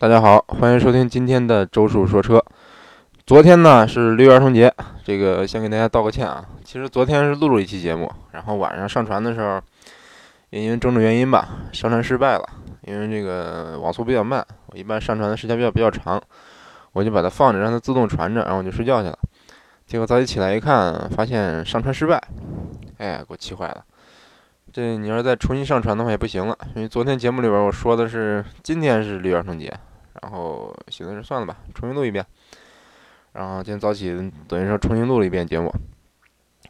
大家好，欢迎收听今天的周叔说车。昨天呢是六一儿童节，这个先给大家道个歉啊。其实昨天是录了一期节目，然后晚上上传的时候，也因为种种原因吧，上传失败了。因为这个网速比较慢，我一般上传的时间比较比较长，我就把它放着，让它自动传着，然后我就睡觉去了。结果早起起来一看，发现上传失败，哎，给我气坏了。这你要再重新上传的话也不行了，因为昨天节目里边我说的是今天是六一儿童节。然后寻思着算了吧，重新录一遍。然后今天早起等于说重新录了一遍节目。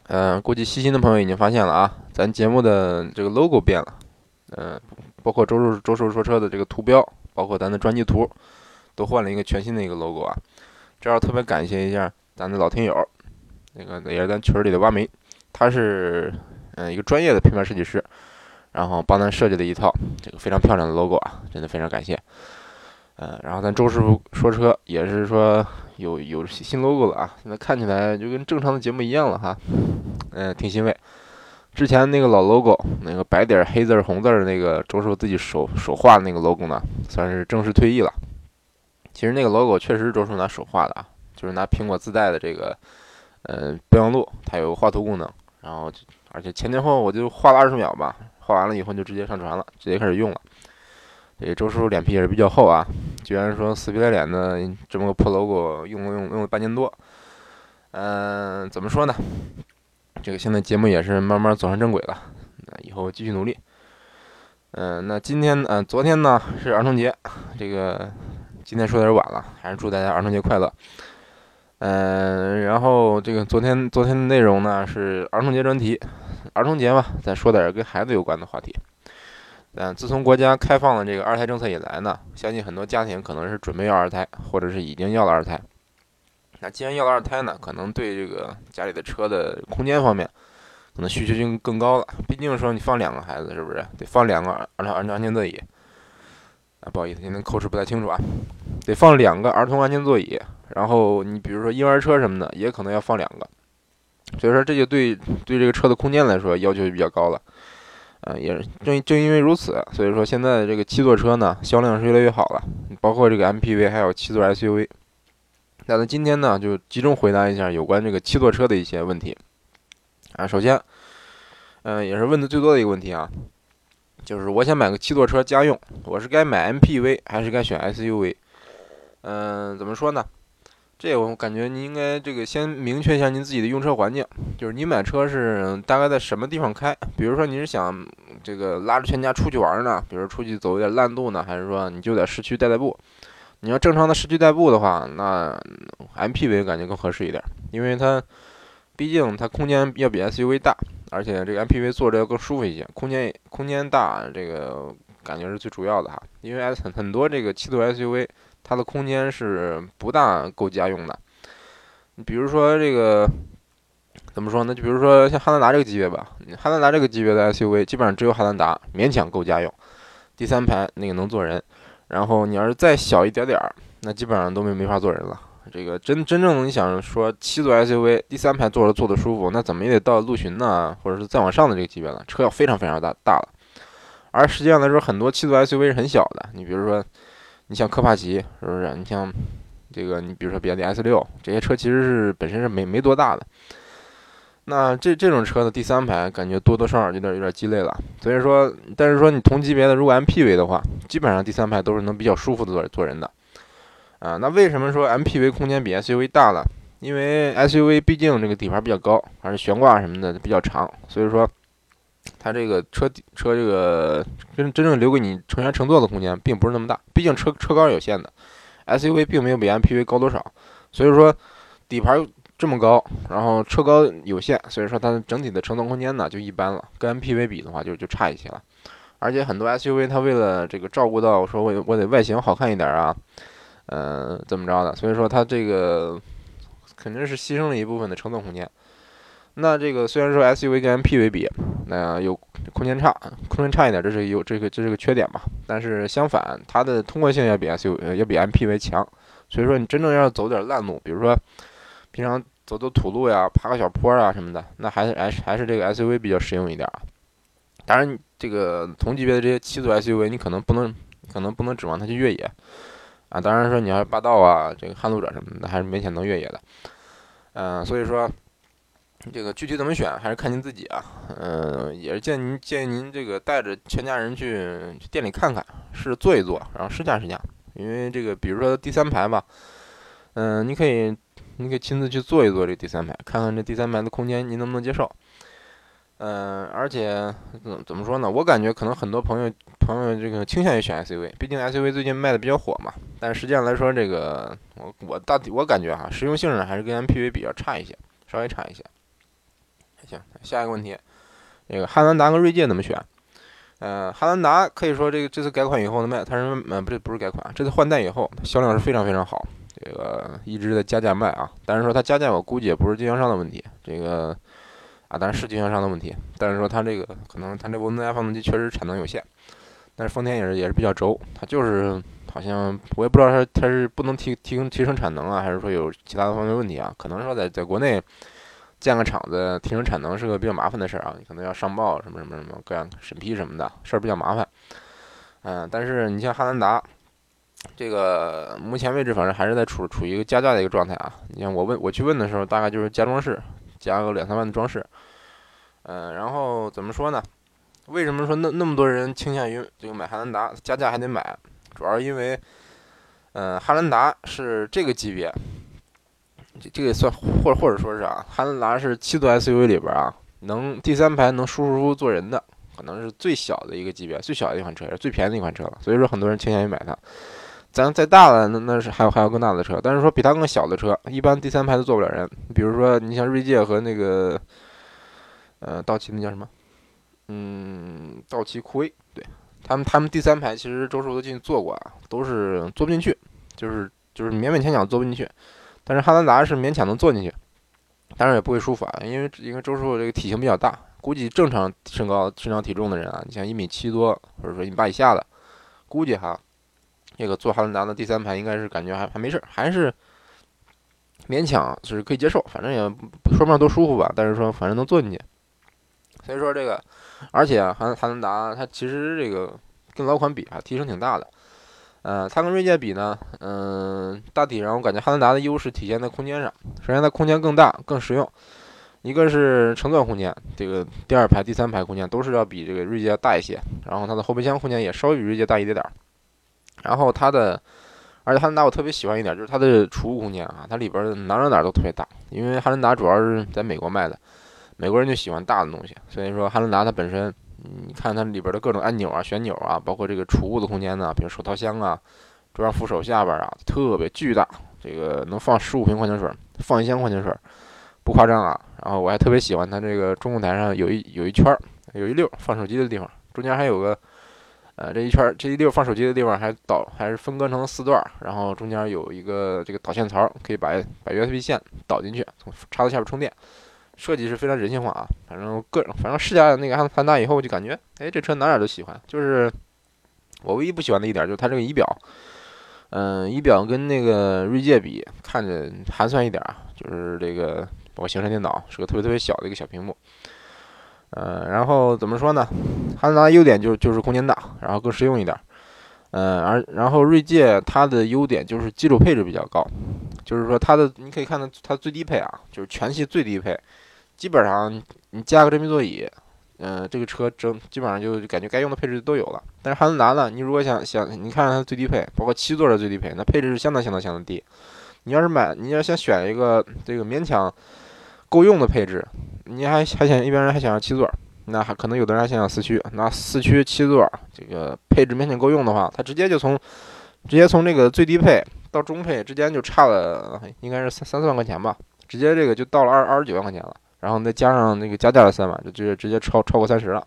嗯，估计细心的朋友已经发现了啊，咱节目的这个 logo 变了。嗯，包括周叔周叔说车的这个图标，包括咱的专辑图，都换了一个全新的一个 logo 啊。这要特别感谢一下咱的老听友，那个也是咱群里的挖煤，他是嗯一个专业的平面设计师，然后帮咱设计了一套这个非常漂亮的 logo 啊，真的非常感谢。嗯，然后咱周师傅说车也是说有有新 logo 了啊，现在看起来就跟正常的节目一样了哈，嗯，挺欣慰。之前那个老 logo，那个白点黑字红字的那个周师傅自己手手画的那个 logo 呢，算是正式退役了。其实那个 logo 确实是周师傅拿手画的啊，就是拿苹果自带的这个呃备忘录，它有画图功能，然后而且前前后后我就画了二十秒吧，画完了以后就直接上传了，直接开始用了。这周师傅脸皮也是比较厚啊，居然说死皮赖脸的这么个破 logo 用了用用了半年多，嗯，怎么说呢？这个现在节目也是慢慢走上正轨了，那以后继续努力。嗯，那今天呃，昨天呢是儿童节，这个今天说点晚了，还是祝大家儿童节快乐。嗯，然后这个昨天昨天的内容呢是儿童节专题，儿童节嘛，再说点跟孩子有关的话题。嗯，自从国家开放了这个二胎政策以来呢，相信很多家庭可能是准备要二胎，或者是已经要了二胎。那既然要了二胎呢，可能对这个家里的车的空间方面，可能需求性更高了。毕竟说你放两个孩子，是不是得放两个儿童安全座椅？啊，不好意思，今天口齿不太清楚啊，得放两个儿童安全座椅。然后你比如说婴儿车什么的，也可能要放两个。所以说这就对对这个车的空间来说要求就比较高了。嗯，也正正因为如此，所以说现在这个七座车呢销量是越来越好了，包括这个 MPV 还有七座 SUV。那咱今天呢就集中回答一下有关这个七座车的一些问题。啊，首先，嗯，也是问的最多的一个问题啊，就是我想买个七座车家用，我是该买 MPV 还是该选 SUV？嗯，怎么说呢？这我感觉您应该这个先明确一下您自己的用车环境，就是您买车是大概在什么地方开？比如说你是想这个拉着全家出去玩呢，比如出去走一点烂路呢，还是说你就在市区代代步？你要正常的市区代步的话，那 MPV 感觉更合适一点，因为它毕竟它空间要比 SUV 大，而且这个 MPV 坐着要更舒服一些，空间空间大这个感觉是最主要的哈，因为很很多这个七座 SUV。它的空间是不大够家用的，你比如说这个怎么说呢？就比如说像汉兰达这个级别吧，汉兰达这个级别的 SUV 基本上只有汉兰达勉强够家用，第三排那个能坐人，然后你要是再小一点点儿，那基本上都没没法坐人了。这个真真正你想说七座 SUV 第三排坐着坐的舒服，那怎么也得到陆巡呐，或者是再往上的这个级别了，车要非常非常大大了。而实际上来说，很多七座 SUV 是很小的，你比如说。你像科帕奇是不是？你像这个，你比如说比亚迪 S 六这些车，其实是本身是没没多大的。那这这种车的第三排感觉多多少少有点有点鸡肋了。所以说，但是说你同级别的如果 MPV 的话，基本上第三排都是能比较舒服的坐坐人的。啊，那为什么说 MPV 空间比 SUV 大了？因为 SUV 毕竟这个底盘比较高，而且悬挂什么的比较长，所以说。它这个车底车这个真真正留给你成员乘坐的空间并不是那么大，毕竟车车高有限的，SUV 并没有比 MPV 高多少，所以说底盘这么高，然后车高有限，所以说它整体的乘坐空间呢就一般了，跟 MPV 比的话就就差一些了。而且很多 SUV 它为了这个照顾到说我我得外形好看一点啊，嗯，怎么着的，所以说它这个肯定是牺牲了一部分的乘坐空间。那这个虽然说 SUV 跟 MPV 比，那有空间差，空间差一点，这是有这个这是个缺点吧。但是相反，它的通过性要比 SUV 要比 MPV 强。所以说你真正要走点烂路，比如说平常走走土路呀、爬个小坡啊什么的，那还是还是还是这个 SUV 比较实用一点啊。当然，这个同级别的这些七座 SUV，你可能不能可能不能指望它去越野啊。当然说你要是霸道啊，这个撼路者什么的，还是勉强能越野的。嗯，所以说这个具体怎么选，还是看您自己啊。嗯，也是建议您建议您这个带着全家人去店里看看，试坐一坐，然后试驾试驾。因为这个，比如说第三排吧，嗯，你可以你可以亲自去坐一坐这第三排，看看这第三排的空间您能不能接受。嗯，而且怎怎么说呢？我感觉可能很多朋友朋友这个倾向于选 SUV，毕竟 SUV 最近卖的比较火嘛。但实际上来说，这个我我大体我感觉哈，实用性上还是跟 MPV 比较差一些，稍微差一些。行，下一个问题，这个汉兰达跟锐界怎么选？呃，汉兰达可以说这个这次改款以后的卖，它是呃不是不是改款，这次换代以后销量是非常非常好，这个一直在加价卖啊。但是说它加价，我估计也不是经销商的问题，这个。啊，当然是经销商的问题，但是说它这个可能它这涡轮增压发动机确实产能有限，但是丰田也是也是比较轴，它就是好像我也不知道它它是不能提提供提升产能啊，还是说有其他的方面问题啊？可能说在在国内建个厂子提升产能是个比较麻烦的事儿啊，你可能要上报什么什么什么各样审批什么的事儿比较麻烦。嗯，但是你像汉兰达，这个目前为止反正还是在处处于一个加价的一个状态啊。你像我问我去问的时候，大概就是加装饰。加个两三万的装饰，嗯，然后怎么说呢？为什么说那那么多人倾向于这个买汉兰达，加价还得买？主要是因为，嗯，汉兰达是这个级别，这这个算或或者说是啊，汉兰达是七座 SUV 里边啊，能第三排能舒舒服服坐人的，可能是最小的一个级别，最小的一款车，也是最便宜的一款车了。所以说，很多人倾向于买它。咱再大了，那那是还有还有更大的车，但是说比它更小的车，一般第三排都坐不了人。比如说，你像锐界和那个，呃，道奇那叫什么？嗯，道奇酷威，对他们，他们第三排其实周叔都进去坐过啊，都是坐不进去，就是就是勉勉强强坐不进去。但是汉兰达是勉强能坐进去，当然也不会舒服啊，因为因为周叔这个体型比较大，估计正常身高、身高体重的人啊，你像一米七多或者说一米八以下的，估计哈。这个坐汉兰达的第三排应该是感觉还还没事儿，还是勉强就是可以接受，反正也说不上多舒服吧。但是说反正能坐进去，所以说这个，而且汉汉兰达它其实这个跟老款比啊提升挺大的。呃，它跟锐界比呢，嗯，大体上我感觉汉兰达的优势体现在空间上。首先它空间更大更实用，一个是乘坐空间，这个第二排第三排空间都是要比这个锐界要大一些，然后它的后备箱空间也稍微比锐界大一点点儿。然后它的，而且汉兰达我特别喜欢一点，就是它的储物空间啊，它里边哪哪哪都特别大。因为汉兰达主要是在美国卖的，美国人就喜欢大的东西，所以说汉兰达它本身，你看它里边的各种按钮啊、旋钮啊，包括这个储物的空间呢，比如手套箱啊、桌上扶手下边啊，特别巨大，这个能放十五瓶矿泉水，放一箱矿泉水，不夸张啊。然后我还特别喜欢它这个中控台上有一有一圈儿，有一溜放手机的地方，中间还有个。呃，这一圈这一溜放手机的地方还导还是分割成四段，然后中间有一个这个导线槽，可以把把 USB 线导进去，从插到下边充电，设计是非常人性化啊。反正个人反正试驾那个汉兰达以后，就感觉，哎，这车哪哪都喜欢。就是我唯一不喜欢的一点就是它这个仪表，嗯，仪表跟那个锐界比，看着寒酸一点啊。就是这个包括行车电脑是个特别特别小的一个小屏幕。呃，然后怎么说呢？汉兰达优点就是就是空间大，然后更实用一点。呃，而然后锐界它的优点就是基础配置比较高，就是说它的你可以看到它最低配啊，就是全系最低配，基本上你加个真皮座椅，嗯，这个车整基本上就感觉该用的配置都有了。但是汉兰达呢，你如果想想你看它最低配，包括七座的最低配，那配置是相当相当相当低。你要是买，你要想选一个这个勉强够用的配置。你还还想一般人还想要七座，那还可能有的人还想要四驱。那四驱七座，这个配置勉强够用的话，它直接就从直接从这个最低配到中配之间就差了，应该是三三四万块钱吧，直接这个就到了二二十九万块钱了。然后再加上那个加价的三万，就直接直接超超过三十了。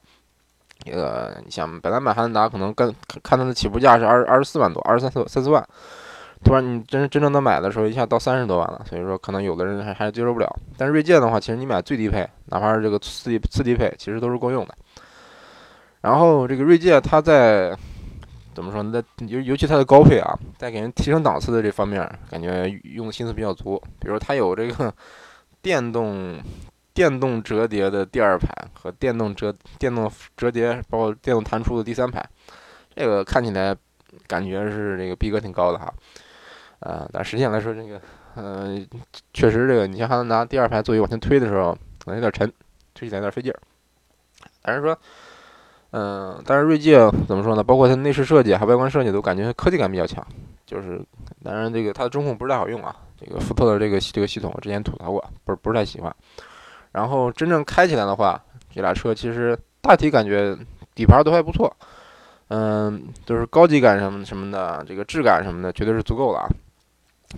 这个你想，本来买汉兰达可能跟看它的起步价是二二十四万多，二十三四三四万。突然，你真真正的买的时候，一下到三十多万了，所以说可能有的人还还接受不了。但是锐界的话，其实你买最低配，哪怕是这个次低次低配，其实都是够用的。然后这个锐界，它在怎么说呢？在尤尤其它的高配啊，在给人提升档次的这方面，感觉用的心思比较足。比如它有这个电动电动折叠的第二排和电动折电动折叠，包括电动弹出的第三排，这个看起来。感觉是这个逼格挺高的哈，呃，但实际上来说，这个，嗯，确实这个，你像汉兰达第二排座椅往前推的时候，可能有点沉，推起来有点费劲儿。但是说，嗯，但是锐界怎么说呢？包括它内饰设计还外观设计都感觉科技感比较强。就是，当然这个它的中控不是太好用啊。这个福特的这个这个系统我之前吐槽过，不是不是太喜欢。然后真正开起来的话，这俩车其实大体感觉底盘都还不错。嗯，就是高级感什么什么的，这个质感什么的绝对是足够了啊。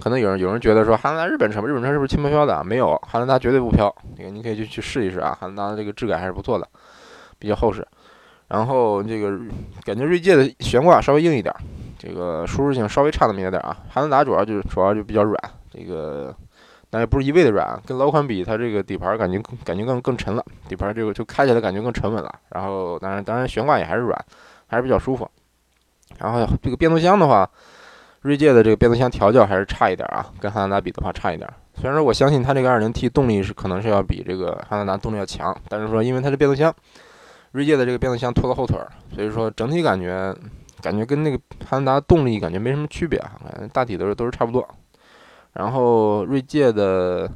可能有人有人觉得说汉兰达日本车，日本车是不是轻飘飘的？没有，汉兰达绝对不飘。这个你可以去去试一试啊，汉兰达的这个质感还是不错的，比较厚实。然后这个感觉锐界的悬挂稍微硬一点。这个舒适性稍微差那么一点点啊，汉兰达主要就是主要就比较软，这个但也不是一味的软，跟老款比，它这个底盘感觉感觉更更沉了，底盘这个就开起来感觉更沉稳了。然后当然当然悬挂也还是软，还是比较舒服。然后这个变速箱的话，锐界的这个变速箱调教还是差一点啊，跟汉兰达比的话差一点。虽然说我相信它这个 2.0T 动力是可能是要比这个汉兰达动力要强，但是说因为它的变速箱，锐界的这个变速箱拖了后腿，所以说整体感觉。感觉跟那个汉兰达动力感觉没什么区别啊，大体都是都是差不多。然后锐界的，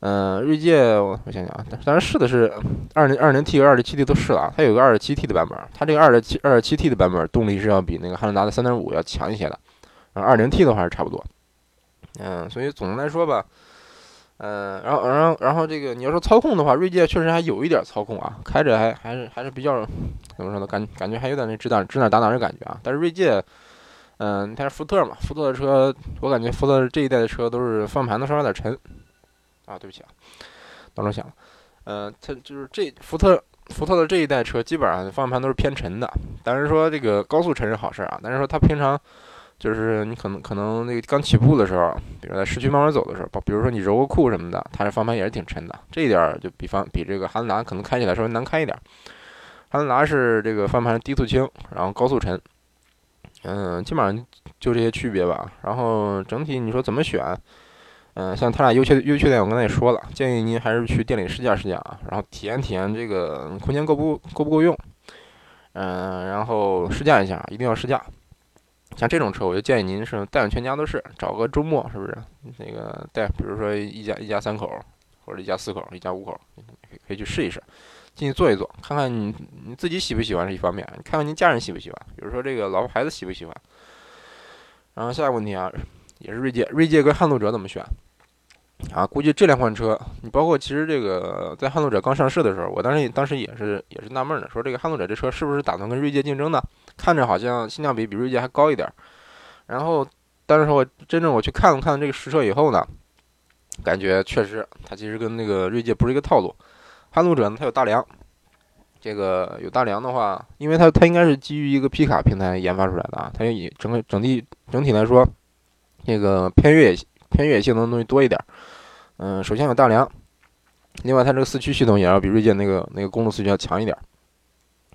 嗯，锐界我想想啊，当然试的是二零二零 T 和二点七 T 都试了，它有个二点七 T 的版本，它这个二点七二点七 T 的版本动力是要比那个汉兰达的三点五要强一些的，然后二零 T 的话是差不多。嗯，所以总的来说吧。嗯，然后，然后，然后这个你要说操控的话，锐界确实还有一点操控啊，开着还还是还是比较怎么说呢？感感觉还有点那指哪指哪打哪的感觉啊。但是锐界，嗯，它是福特嘛，福特的车，我感觉福特这一代的车都是方向盘都稍微有点沉啊。对不起啊，闹钟响了。嗯，它就是这福特福特的这一代车基本上方向盘都是偏沉的。但是说这个高速沉是好事啊，但是说它平常。就是你可能可能那个刚起步的时候，比如在市区慢慢走的时候，比如说你揉个库什么的，它这方向盘也是挺沉的。这一点就比方比这个汉兰达可能开起来稍微难开一点。汉兰达是这个方向盘低速轻，然后高速沉，嗯，基本上就这些区别吧。然后整体你说怎么选？嗯，像它俩优缺优缺点我刚才也说了，建议您还是去店里试驾试驾啊，然后体验体验这个空间够不够不够用。嗯，然后试驾一下，一定要试驾。像这种车，我就建议您是带上全家都是，找个周末是不是？那个带，比如说一家一家三口，或者一家四口，一家五口，可以去试一试，进去坐一坐，看看你你自己喜不喜欢是一方面，你看看您家人喜不喜欢，比如说这个老婆孩子喜不喜欢。然后下一个问题啊，也是锐界，锐界跟撼路者怎么选？啊，估计这两款车，你包括其实这个在撼路者刚上市的时候，我当时当时也是也是纳闷的，说这个撼路者这车是不是打算跟锐界竞争呢？看着好像性价比比锐界还高一点，然后但是说我真正我去看了看这个实车以后呢，感觉确实它其实跟那个锐界不是一个套路。撼路者呢，它有大梁，这个有大梁的话，因为它它应该是基于一个皮卡平台研发出来的啊，它以整个整体整体来说，这个偏越野偏越野性能的东西多一点。嗯，首先有大梁，另外它这个四驱系统也要比锐界那个那个公路四驱要强一点。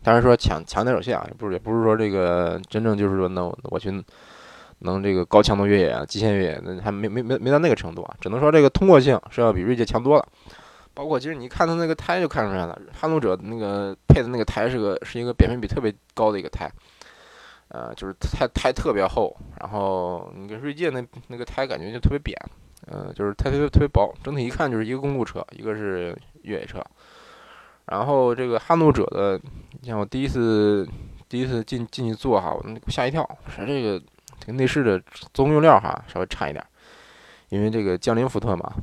当然说强强点有限啊，也不是也不是说这个真正就是说能我去能这个高强度越野啊，极限越野那还没没没没到那个程度啊，只能说这个通过性是要比锐界强多了。包括其实你看它那个胎就看出来了，撼路者那个配的那个胎是个是一个扁平比特别高的一个胎，呃，就是胎胎特别厚，然后你跟锐界那那个胎感觉就特别扁，呃，就是胎特别特别薄，整体一看就是一个公路车，一个是越野车。然后这个撼路者的，你像我第一次第一次进进去坐哈，我吓一跳，说这个这个内饰的做工用料哈稍微差一点，因为这个江铃福特嘛，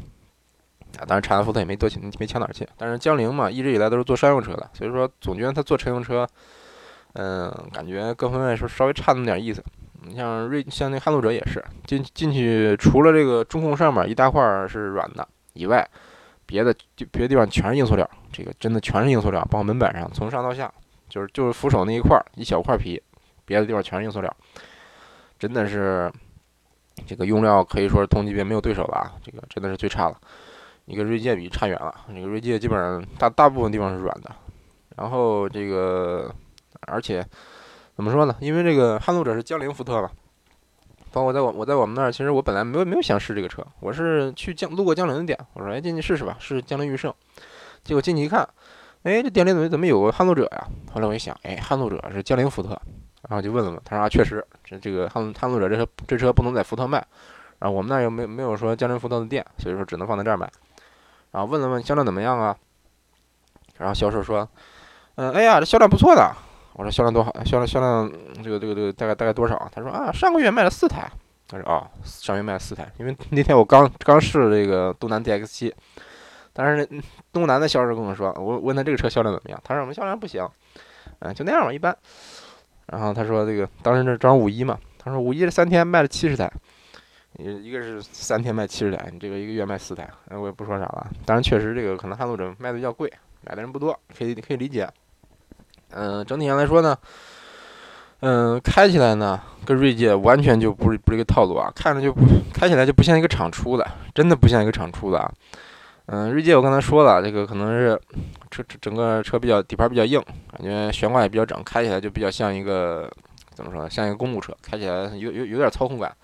啊，当然长安福特也没多强没强哪儿去，但是江铃嘛一直以来都是做商用车的，所以说总觉得它做乘用车，嗯，感觉各方面说稍微差那么点意思。你像锐像那撼路者也是进进去，除了这个中控上面一大块是软的以外。别的就别的地方全是硬塑料，这个真的全是硬塑料，包括门板上从上到下，就是就是扶手那一块一小块皮，别的地方全是硬塑料，真的是这个用料可以说是同级别没有对手了啊，这个真的是最差了，你跟锐界比差远了，那个锐界基本上大大部分地方是软的，然后这个而且怎么说呢？因为这个撼路者是江铃福特嘛。包括在我我在我们那儿，其实我本来没有没有想试这个车，我是去江路过江铃的店，我说哎进去试试吧，试江铃驭胜。结果进去一看，哎这店里怎么怎么有个撼路者呀？后来我一想，哎撼路者是江铃福特，然后就问了问，他说啊，确实，这这个撼撼路者这车这车不能在福特卖，然后我们那儿又没没有说江铃福特的店，所以说只能放在这儿卖。然后问了问销量怎么样啊？然后销售说，嗯，哎呀，这销量不错的。我说销量多好，销量销量这个这个这个大概大概多少？他说啊，上个月卖了四台。他说啊，上个月卖了四台，因为那天我刚刚试了这个东南 DX 七，但是东南的销售跟我说，我问他这个车销量怎么样？他说我们销量不行，嗯，就那样吧，一般。然后他说这个当时那正好五一嘛，他说五一这三天卖了七十台，一一个是三天卖七十台，你这个一个月卖四台，我也不说啥了。当然确实这个可能汉路者卖的比较贵，买的人不多，可以可以理解。嗯，整体上来说呢，嗯，开起来呢跟锐界完全就不是不是一个套路啊，看着就不开起来就不像一个厂出的，真的不像一个厂出的啊。嗯，锐界我刚才说了，这个可能是车整个车比较底盘比较硬，感觉悬挂也比较整，开起来就比较像一个怎么说呢，像一个公路车，开起来有有有点操控感。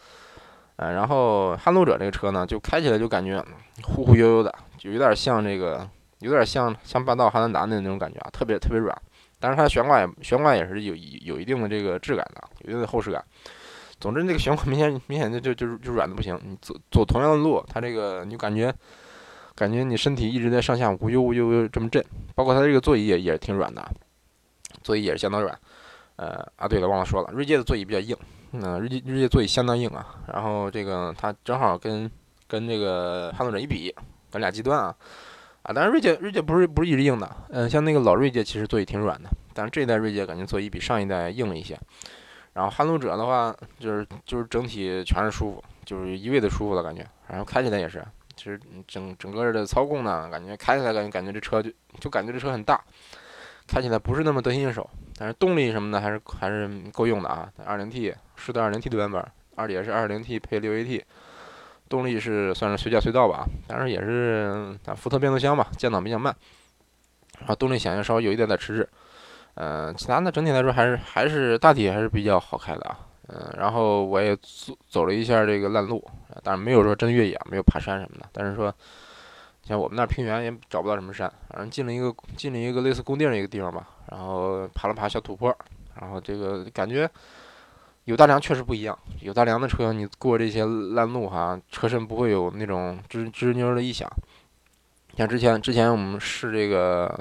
嗯，然后撼路者这个车呢，就开起来就感觉忽忽悠悠的，就有点像这个，有点像像霸道汉兰达的那种感觉啊，特别特别软。但是它的悬挂也悬挂也是有有一定的这个质感的，有一定的厚实感。总之，那个悬挂明显明显就就就就软的不行。你走走同样的路，它这个你就感觉。感觉你身体一直在上下无悠无悠这么震，包括它这个座椅也也挺软的，座椅也是相当软。呃啊，对了，忘了说了，锐界的座椅比较硬，嗯，锐界锐界座椅相当硬啊。然后这个它正好跟跟这个汉路者一比，咱俩极端啊啊。但是锐界锐界不是不是一直硬的，嗯，像那个老锐界其实座椅挺软的，但是这一代锐界感觉座椅比上一代硬了一些。然后汉路者的话，就是就是整体全是舒服，就是一味的舒服的感觉，然后开起来也是。其实整整个的操控呢，感觉开起来感觉感觉这车就就感觉这车很大，开起来不是那么得心应手。但是动力什么的还是还是够用的啊。2.0T 是的 2.0T 的版本，二也是 2.0T 配 6AT，动力是算是随叫随到吧。但是也是福特变速箱嘛，降档比较慢，然后动力响应稍微有一点点迟滞。嗯，其他的整体来说还是还是大体还是比较好开的啊。嗯，然后我也走走了一下这个烂路，但是没有说真越野，没有爬山什么的。但是说，像我们那平原也找不到什么山，反正进了一个进了一个类似工地的一个地方吧，然后爬了爬小土坡，然后这个感觉有大梁确实不一样，有大梁的车你过这些烂路哈，车身不会有那种吱吱扭的异响。像之前之前我们试这个。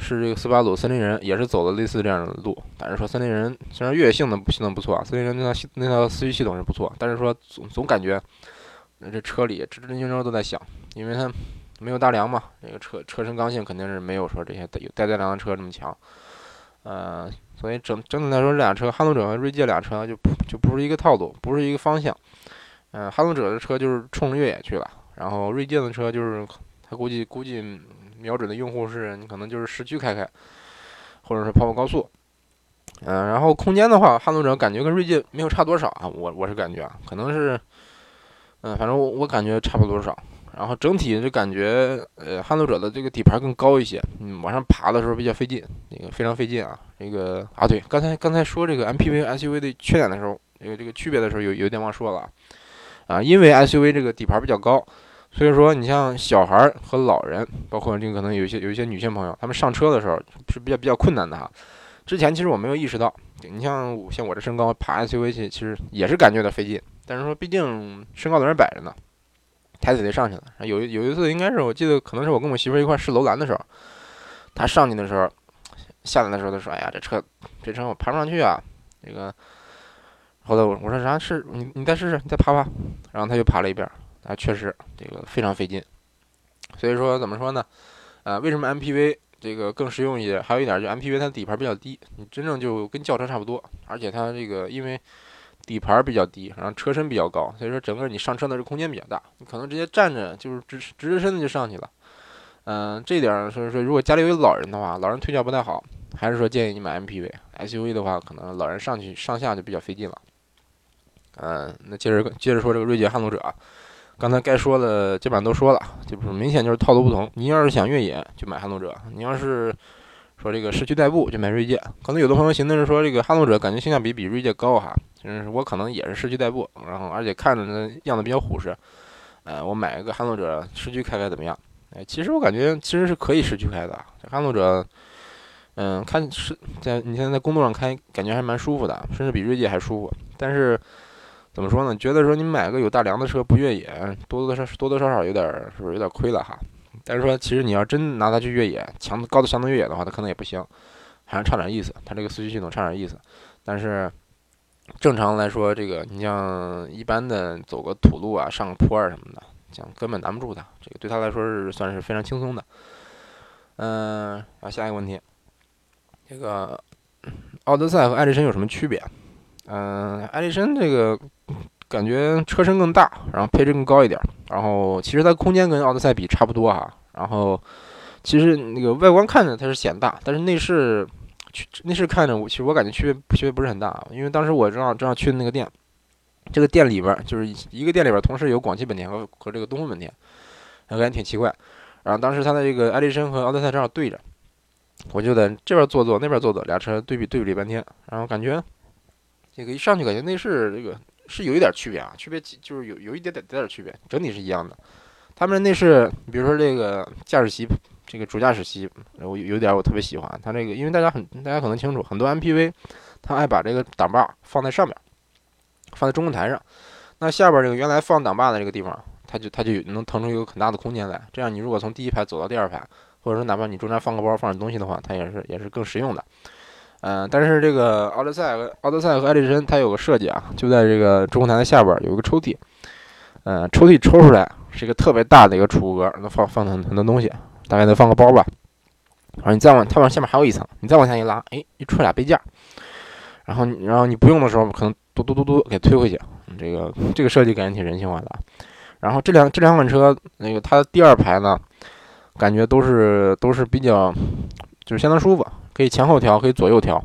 试这个斯巴鲁森林人也是走了类似这样的路，但是说森林人虽然越野性能性能不错啊，森林人那套那套四驱系统是不错，但是说总总感觉那这车里吱吱扭扭都在响，因为它没有大梁嘛，这个车车身刚性肯定是没有说这些带有带大梁的车这么强，呃，所以整整体来说，这俩车，撼路者和锐界俩车就不就不是一个套路，不是一个方向，嗯，撼路者的车就是冲着越野去了，然后锐界的车就是他估计估计。瞄准的用户是你可能就是市区开开，或者是跑跑高速，嗯，然后空间的话，撼路者感觉跟锐界没有差多少啊，我我是感觉啊，可能是，嗯，反正我我感觉差不多少。然后整体就感觉，呃，撼路者的这个底盘更高一些，嗯，往上爬的时候比较费劲，那个非常费劲啊。这个啊，对，刚才刚才说这个 MPV SUV 的缺点的时候，这个这个区别的时候有有点忘说了，啊，因为 SUV 这个底盘比较高。所以说，你像小孩和老人，包括这个可能有一些有一些女性朋友，他们上车的时候是比较比较困难的哈。之前其实我没有意识到，你像像我这身高爬 SUV 去，其实也是感觉有点费劲。但是说，毕竟身高在那摆着呢，抬腿就上去了。有有一次，应该是我记得，可能是我跟我媳妇一块试楼兰的时候，她上去的时候，下来的时候她说：“哎呀，这车这车我爬不上去啊。”这个后来我我说啥是？你你再试试，你再爬爬。然后她又爬了一遍。啊，确实这个非常费劲，所以说怎么说呢？啊，为什么 MPV 这个更实用一些？还有一点就 MPV 它底盘比较低，你真正就跟轿车差不多，而且它这个因为底盘比较低，然后车身比较高，所以说整个你上车的这空间比较大，你可能直接站着就是直直直身子就上去了。嗯，这点所以说如果家里有老人的话，老人腿脚不太好，还是说建议你买 MPV，SUV 的话可能老人上去上下就比较费劲了。嗯，那接着接着说这个锐界撼路者。刚才该说的基本上都说了，就是明显就是套路不同。你要是想越野，就买撼路者；你要是说这个市区代步，就买锐界。可能有的朋友寻思是说，这个撼路者感觉性价比比锐界高哈。就是我可能也是市区代步，然后而且看着呢样子比较虎实。呃，我买一个撼路者市区开开怎么样？哎，其实我感觉其实是可以市区开的。这撼路者，嗯，看是在你现在在公路上开，感觉还蛮舒服的，甚至比锐界还舒服。但是怎么说呢？觉得说你买个有大梁的车不越野，多多少多多少少有点是不是有点亏了哈？但是说其实你要真拿它去越野，强高的强度越野的话，它可能也不行，还是差点意思。它这个四驱系统差点意思。但是正常来说，这个你像一般的走个土路啊，上个坡啊什么的，讲根本难不住它。这个对他来说是算是非常轻松的。嗯，然后下一个问题，这个奥德赛和艾力绅有什么区别？嗯，艾力绅这个感觉车身更大，然后配置更高一点，然后其实它空间跟奥德赛比差不多哈。然后其实那个外观看着它是显大，但是内饰去内饰看着我其实我感觉区别区别不是很大，因为当时我正好正好去的那个店，这个店里边就是一个店里边同时有广汽本田和和这个东风本田，我感觉挺奇怪。然后当时它的这个艾力绅和奥德赛正好对着，我就在这边坐坐，那边坐坐，俩车对比对比了半天，然后感觉这个一上去感觉内饰这个是有一点区别啊，区别就是有有一点点点点区别，整体是一样的。他们的内饰，比如说这个驾驶席，这个主驾驶席，我有点我特别喜欢它这个，因为大家很大家可能清楚，很多 MPV 它爱把这个挡把放在上面，放在中控台上，那下边这个原来放挡把的这个地方。它就它就能腾出一个很大的空间来，这样你如果从第一排走到第二排，或者说哪怕你中间放个包放点东西的话，它也是也是更实用的。嗯，但是这个奥德赛和奥德赛和艾力绅它有个设计啊，就在这个中控台的下边有一个抽屉，嗯，抽屉抽出来是一个特别大的一个储物格，能放放很很多东西，大概能放个包吧。然后你再往它往下面还有一层，你再往下一拉，哎，一出来俩杯架，然后然后你不用的时候可能嘟嘟嘟嘟给推回去，这个这个设计感觉挺人性化的。然后这两这两款车，那个它的第二排呢，感觉都是都是比较，就是相当舒服，可以前后调，可以左右调。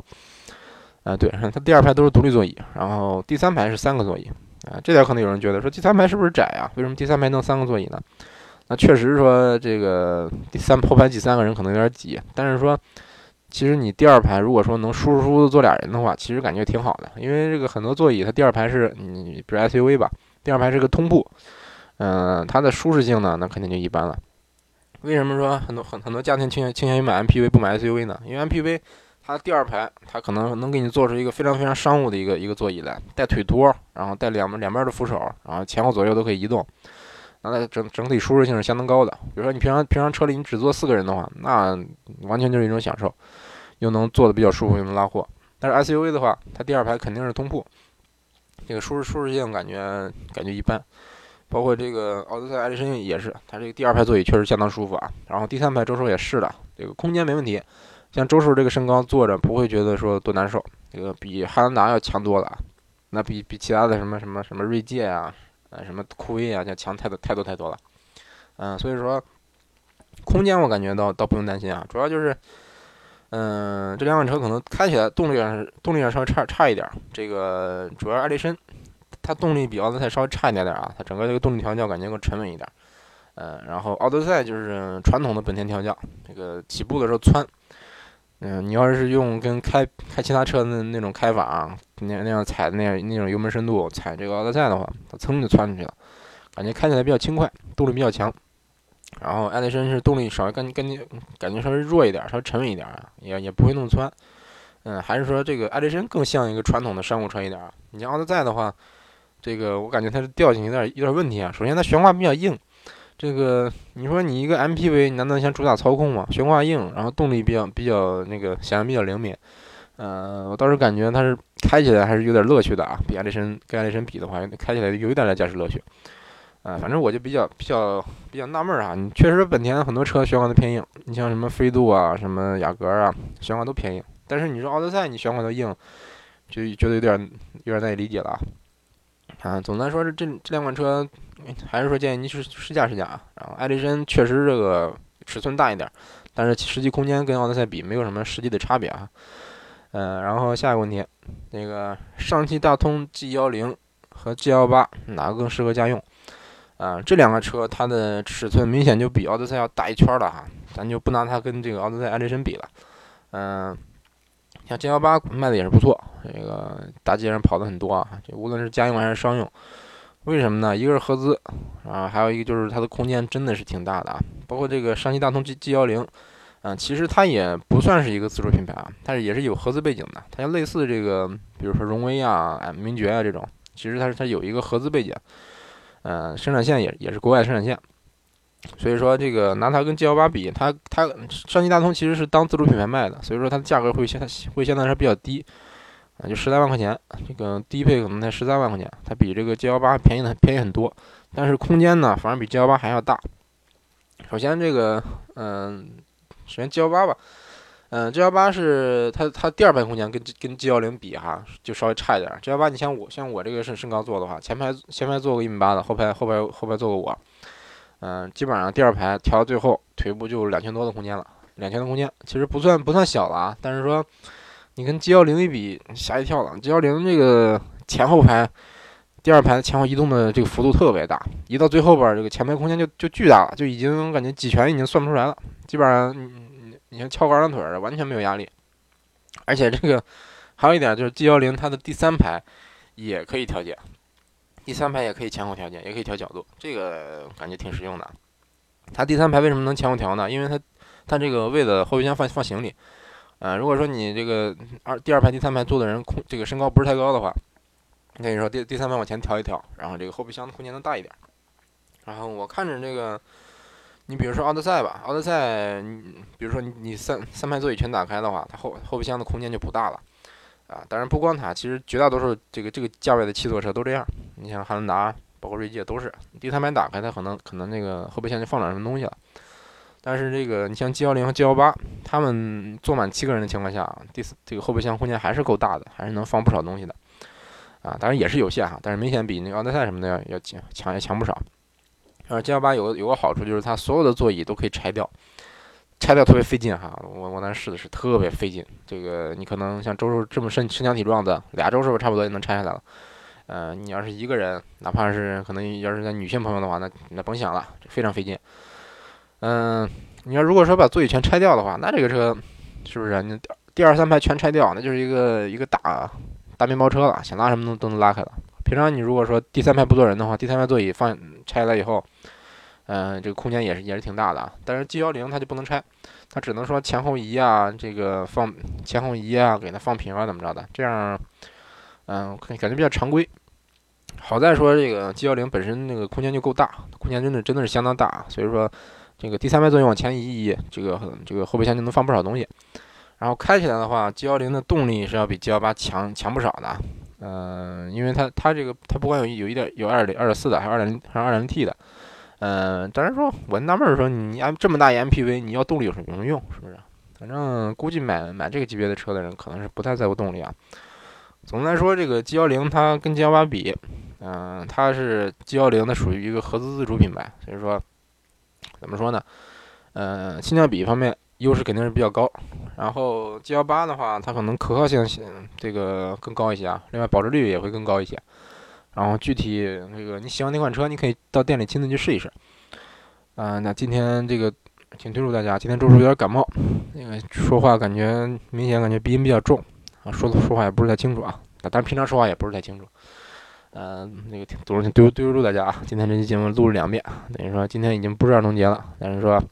啊，对，它第二排都是独立座椅，然后第三排是三个座椅。啊，这点可能有人觉得说第三排是不是窄啊？为什么第三排能三个座椅呢？那确实说这个第三后排挤三个人可能有点挤，但是说其实你第二排如果说能舒舒服服坐俩人的话，其实感觉挺好的，因为这个很多座椅它第二排是你比如 SUV 吧，第二排是个通铺。嗯，它的舒适性呢，那肯定就一般了。为什么说很多很很多家庭倾向倾向于买 MPV 不买 SUV 呢？因为 MPV 它第二排它可能能给你做出一个非常非常商务的一个一个座椅来，带腿托，然后带两两边的扶手，然后前后左右都可以移动，那整整体舒适性是相当高的。比如说你平常平常车里你只坐四个人的话，那完全就是一种享受，又能坐的比较舒服，又能拉货。但是 SUV 的话，它第二排肯定是通铺，这个舒适舒适性感觉感觉一般。包括这个奥德赛、艾力绅也是，它这个第二排座椅确实相当舒服啊。然后第三排周叔也是的，这个空间没问题。像周叔这个身高坐着不会觉得说多难受，这个比汉兰达要强多了。那比比其他的什么什么什么锐界啊，呃什么酷威啊，要强太多太多太多了。嗯，所以说空间我感觉倒倒不用担心啊。主要就是，嗯，这两款车可能开起来动力上动力上稍微差差一点。这个主要艾力绅。它动力比奥德赛稍微差一点点啊，它整个这个动力调教感觉更沉稳一点，嗯，然后奥德赛就是传统的本田调教，这个起步的时候窜，嗯，你要是用跟开开其他车的那种开法啊，那那样踩那样那种油门深度踩这个奥德赛的话，它噌就窜出去了，感觉开起来比较轻快，动力比较强。然后艾力绅是动力稍微跟跟感觉稍微弱一点，稍微沉稳一点啊，也也不会那么窜，嗯，还是说这个艾力绅更像一个传统的商务车一点啊？你像奥德赛的话。这个我感觉它是调性有点有点问题啊。首先它悬挂比较硬，这个你说你一个 MPV 你难道想主打操控吗？悬挂硬，然后动力比较比较那个响应比较灵敏，呃，我倒是感觉它是开起来还是有点乐趣的啊。比艾力绅跟艾力绅比的话，开起来有一点点驾驶乐趣，啊，反正我就比较比较比较纳闷儿啊。你确实本田很多车悬挂都偏硬，你像什么飞度啊、什么雅阁啊，悬挂都偏硬。但是你说奥德赛你悬挂都硬，就觉得有点有点难以理解了。啊，总的来说，这这两款车，还是说建议您去试驾试驾啊。然后，艾力绅确实这个尺寸大一点，但是实际空间跟奥德赛比没有什么实际的差别啊。嗯，然后下一个问题，那个上汽大通 G 幺零和 G 幺八哪个更适合家用？啊，这两个车它的尺寸明显就比奥德赛要大一圈了哈，咱就不拿它跟这个奥德赛、艾力绅比了。嗯。像 G 幺八卖的也是不错，这个大街上跑的很多啊。这无论是家用还是商用，为什么呢？一个是合资啊，还有一个就是它的空间真的是挺大的啊。包括这个上汽大通 G G 幺零，嗯，其实它也不算是一个自主品牌啊，它也是有合资背景的，它类似这个，比如说荣威啊、哎名爵啊这种，其实它是它有一个合资背景，嗯，生产线也也是国外生产线。所以说，这个拿它跟 G 幺八比，它它上汽大通其实是当自主品牌卖的，所以说它的价格会相会相对来说比较低，啊，就十来万块钱，这个低配可能才十三万块钱，它比这个 G 幺八便宜的便宜很多，但是空间呢，反而比 G 幺八还要大。首先这个，嗯，首先 G 幺八吧，嗯，G 幺八是它它第二排空间跟跟 G 幺零比哈，就稍微差一点。G 幺八你像我像我这个身身高坐的话，前排前排坐个一米八的，后排后排后排坐个我。嗯，基本上第二排调到最后，腿部就两千多的空间了。两千的空间其实不算不算小了啊，但是说你跟 G 幺零一比，吓一跳了。G 幺零这个前后排第二排前后移动的这个幅度特别大，移到最后边这个前排空间就就巨大了，就已经感觉几拳已经算不出来了。基本上你你你像翘个二郎腿，完全没有压力。而且这个还有一点就是 G 幺零它的第三排也可以调节。第三排也可以前后调节，也可以调角度，这个感觉挺实用的。它第三排为什么能前后调呢？因为它它这个位子后备箱放放行李，呃，如果说你这个二第二排第三排坐的人空这个身高不是太高的话，跟你说第第三排往前调一调，然后这个后备箱的空间能大一点。然后我看着这个，你比如说奥德赛吧，奥德赛，你比如说你三三排座椅全打开的话，它后后备箱的空间就不大了。啊，当然不光它，其实绝大多数这个这个价位的七座车都这样。你像汉兰达，包括锐界都是第三排打开，它可能可能那个后备箱就放点什么东西了。但是这个你像 G 幺零和 G 幺八，他们坐满七个人的情况下，第四这个后备箱空间还是够大的，还是能放不少东西的。啊，当然也是有限哈，但是明显比那个奥德赛什么的要要强强强不少。而 G 幺八有个有个好处就是它所有的座椅都可以拆掉。拆掉特别费劲哈，我我那试的是特别费劲。这个你可能像周叔这么身身强体壮的，俩周是不是差不多也能拆下来了。呃，你要是一个人，哪怕是可能要是在女性朋友的话，那那甭想了，非常费劲。嗯，你要如果说把座椅全拆掉的话，那这个车是不是你第二三排全拆掉，那就是一个一个大大面包车了，想拉什么都都能拉开了。平常你如果说第三排不坐人的话，第三排座椅放拆了以后。嗯，这个空间也是也是挺大的啊，但是 G 幺零它就不能拆，它只能说前后移啊，这个放前后移啊，给它放平啊，怎么着的？这样，嗯，感觉比较常规。好在说这个 G 幺零本身那个空间就够大，空间真的真的是相当大，所以说这个第三排座椅往前移一移，这个这个后备箱就能放不少东西。然后开起来的话，G 幺零的动力是要比 G 幺八强强不少的，嗯，因为它它这个它不光有有一点有二点二点四的，还有二点零还有二点零 T 的。嗯，当然说，我纳闷儿说，你按这么大一 MPV，你要动力有什么用？是不是？反正估计买买这个级别的车的人，可能是不太在乎动力啊。总的来说，这个 G 幺零它跟 G 幺八比，嗯，它是 G 幺零，它属于一个合资自主品牌，所以说，怎么说呢？嗯，性价比方面优势肯定是比较高。然后 G 幺八的话，它可能可靠性这个更高一些啊，另外保值率也会更高一些。然后具体那个你喜欢哪款车，你可以到店里亲自去试一试。啊，那今天这个挺推祝大家。今天周叔有点感冒，那个说话感觉明显感觉鼻音比较重啊，说的说话也不是太清楚啊。但但平常说话也不是太清楚。嗯，那个挺多挺对对不住大家啊。今天这期节目录了两遍，等于说今天已经不是儿童节了，但是说，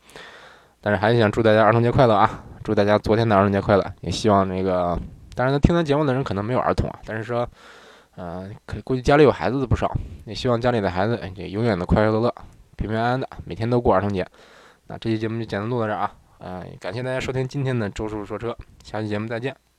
但是还是想祝大家儿童节快乐啊！祝大家昨天的儿童节快乐，也希望那个，当然听咱节目的人可能没有儿童啊，但是说。嗯，可估计家里有孩子的不少，也希望家里的孩子也，永远的快快乐乐、平平安安的，每天都过儿童节。那这期节目就简单录到这儿啊，嗯，感谢大家收听今天的周叔叔说车，下期节目再见。